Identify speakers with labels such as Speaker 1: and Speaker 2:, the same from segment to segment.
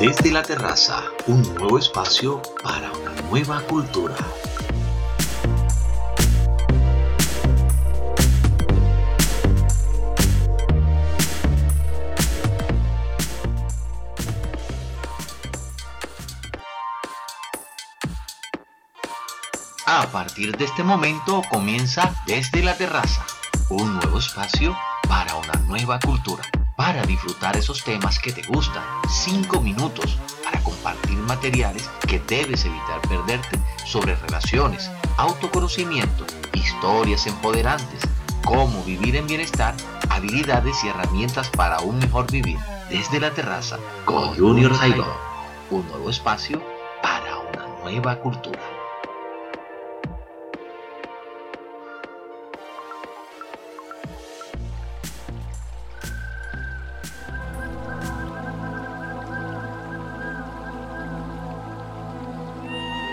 Speaker 1: Desde la terraza, un nuevo espacio para una nueva cultura. A partir de este momento comienza Desde la Terraza, un nuevo espacio para una nueva cultura. Para disfrutar esos temas que te gustan, 5 minutos para compartir materiales que debes evitar perderte sobre relaciones, autoconocimiento, historias empoderantes, cómo vivir en bienestar, habilidades y herramientas para un mejor vivir. Desde la terraza con Junior Jairo, un nuevo espacio para una nueva cultura.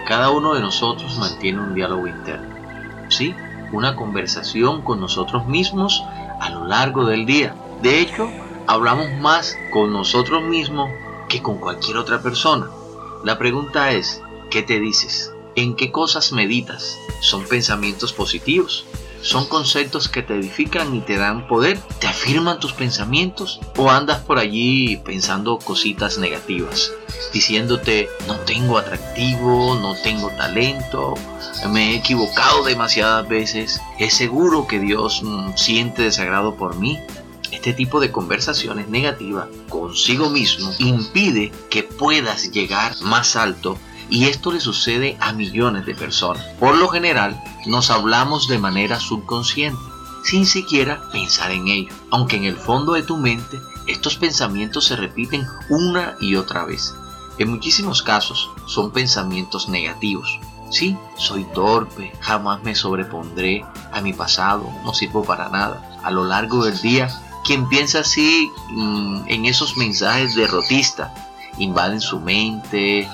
Speaker 1: Cada uno de nosotros mantiene un diálogo interno, ¿sí? Una conversación con nosotros mismos a lo largo del día. De hecho, hablamos más con nosotros mismos que con cualquier otra persona. La pregunta es, ¿qué te dices? ¿En qué cosas meditas? ¿Son pensamientos positivos? ¿Son conceptos que te edifican y te dan poder? ¿Te afirman tus pensamientos? ¿O andas por allí pensando cositas negativas? Diciéndote, no tengo atractivo, no tengo talento, me he equivocado demasiadas veces, es seguro que Dios mm, siente desagrado por mí. Este tipo de conversaciones negativas consigo mismo impide que puedas llegar más alto y esto le sucede a millones de personas. Por lo general, nos hablamos de manera subconsciente, sin siquiera pensar en ello, aunque en el fondo de tu mente estos pensamientos se repiten una y otra vez. En muchísimos casos son pensamientos negativos. Sí, soy torpe, jamás me sobrepondré a mi pasado, no sirvo para nada. A lo largo del día, quien piensa así mm, en esos mensajes derrotistas invaden su mente,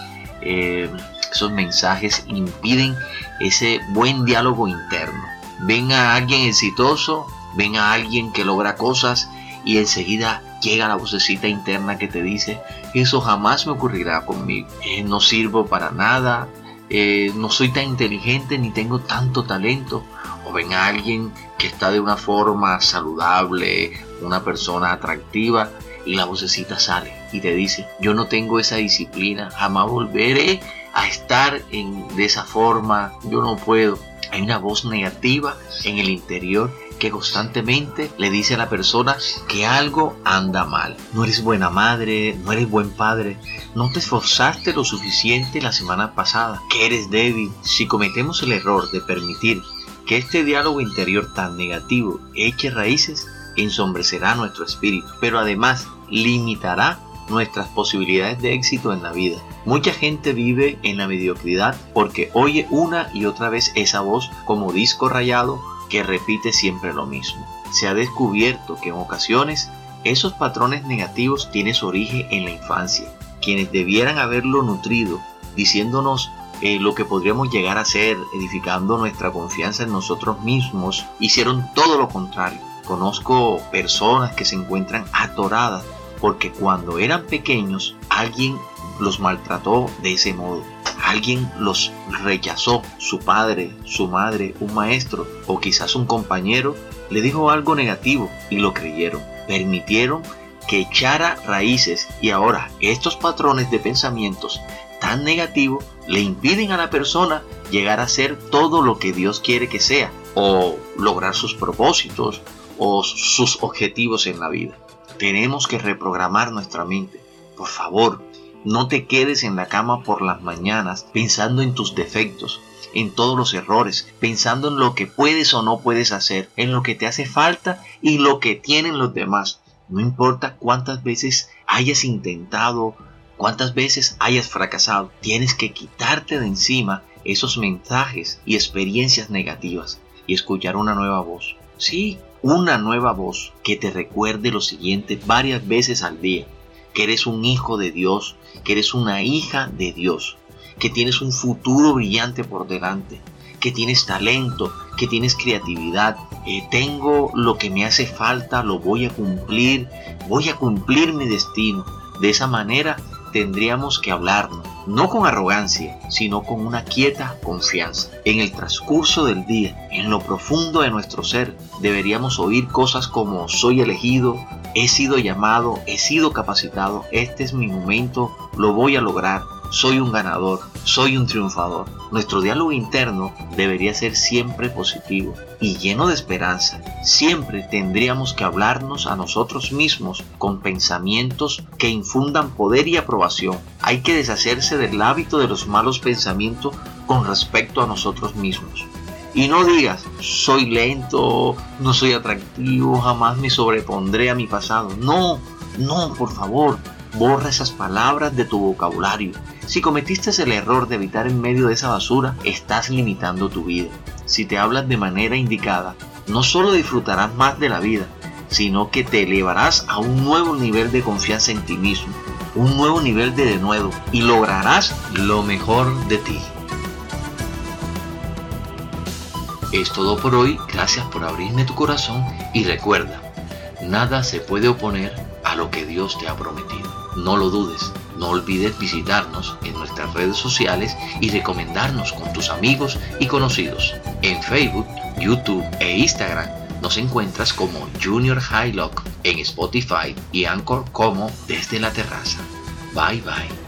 Speaker 1: eh, esos mensajes impiden ese buen diálogo interno. Ven a alguien exitoso, ven a alguien que logra cosas y enseguida llega la vocecita interna que te dice, eso jamás me ocurrirá conmigo, eh, no sirvo para nada, eh, no soy tan inteligente ni tengo tanto talento. O ven a alguien que está de una forma saludable, una persona atractiva y la vocecita sale y te dice, yo no tengo esa disciplina, jamás volveré a estar en, de esa forma, yo no puedo. Hay una voz negativa en el interior que constantemente le dice a la persona que algo anda mal. No eres buena madre, no eres buen padre, no te esforzaste lo suficiente la semana pasada, que eres débil. Si cometemos el error de permitir que este diálogo interior tan negativo eche raíces, ensombrecerá nuestro espíritu, pero además limitará nuestras posibilidades de éxito en la vida. Mucha gente vive en la mediocridad porque oye una y otra vez esa voz como disco rayado que repite siempre lo mismo. Se ha descubierto que en ocasiones esos patrones negativos tienen su origen en la infancia. Quienes debieran haberlo nutrido diciéndonos eh, lo que podríamos llegar a ser, edificando nuestra confianza en nosotros mismos, hicieron todo lo contrario Conozco personas que se encuentran atoradas porque cuando eran pequeños alguien los maltrató de ese modo. Alguien los rechazó, su padre, su madre, un maestro o quizás un compañero le dijo algo negativo y lo creyeron. Permitieron que echara raíces y ahora estos patrones de pensamientos tan negativos le impiden a la persona llegar a ser todo lo que Dios quiere que sea o lograr sus propósitos o sus objetivos en la vida. Tenemos que reprogramar nuestra mente. Por favor, no te quedes en la cama por las mañanas pensando en tus defectos, en todos los errores, pensando en lo que puedes o no puedes hacer, en lo que te hace falta y lo que tienen los demás. No importa cuántas veces hayas intentado, cuántas veces hayas fracasado, tienes que quitarte de encima esos mensajes y experiencias negativas y escuchar una nueva voz. Sí, una nueva voz que te recuerde lo siguiente varias veces al día, que eres un hijo de Dios, que eres una hija de Dios, que tienes un futuro brillante por delante, que tienes talento, que tienes creatividad, eh, tengo lo que me hace falta, lo voy a cumplir, voy a cumplir mi destino. De esa manera tendríamos que hablarnos, no con arrogancia, sino con una quieta confianza. En el transcurso del día, en lo profundo de nuestro ser, deberíamos oír cosas como soy elegido, he sido llamado, he sido capacitado, este es mi momento, lo voy a lograr, soy un ganador, soy un triunfador. Nuestro diálogo interno debería ser siempre positivo y lleno de esperanza. Siempre tendríamos que hablarnos a nosotros mismos con pensamientos que infundan poder y aprobación. Hay que deshacerse del hábito de los malos pensamientos con respecto a nosotros mismos. Y no digas, soy lento, no soy atractivo, jamás me sobrepondré a mi pasado. No, no, por favor, borra esas palabras de tu vocabulario. Si cometiste el error de evitar en medio de esa basura, estás limitando tu vida. Si te hablas de manera indicada, no solo disfrutarás más de la vida, sino que te elevarás a un nuevo nivel de confianza en ti mismo, un nuevo nivel de denuedo y lograrás lo mejor de ti. Es todo por hoy, gracias por abrirme tu corazón y recuerda, nada se puede oponer a lo que Dios te ha prometido. No lo dudes, no olvides visitarnos en nuestras redes sociales y recomendarnos con tus amigos y conocidos. En Facebook, YouTube e Instagram nos encuentras como Junior Highlock, en Spotify y Anchor como Desde la Terraza. Bye bye.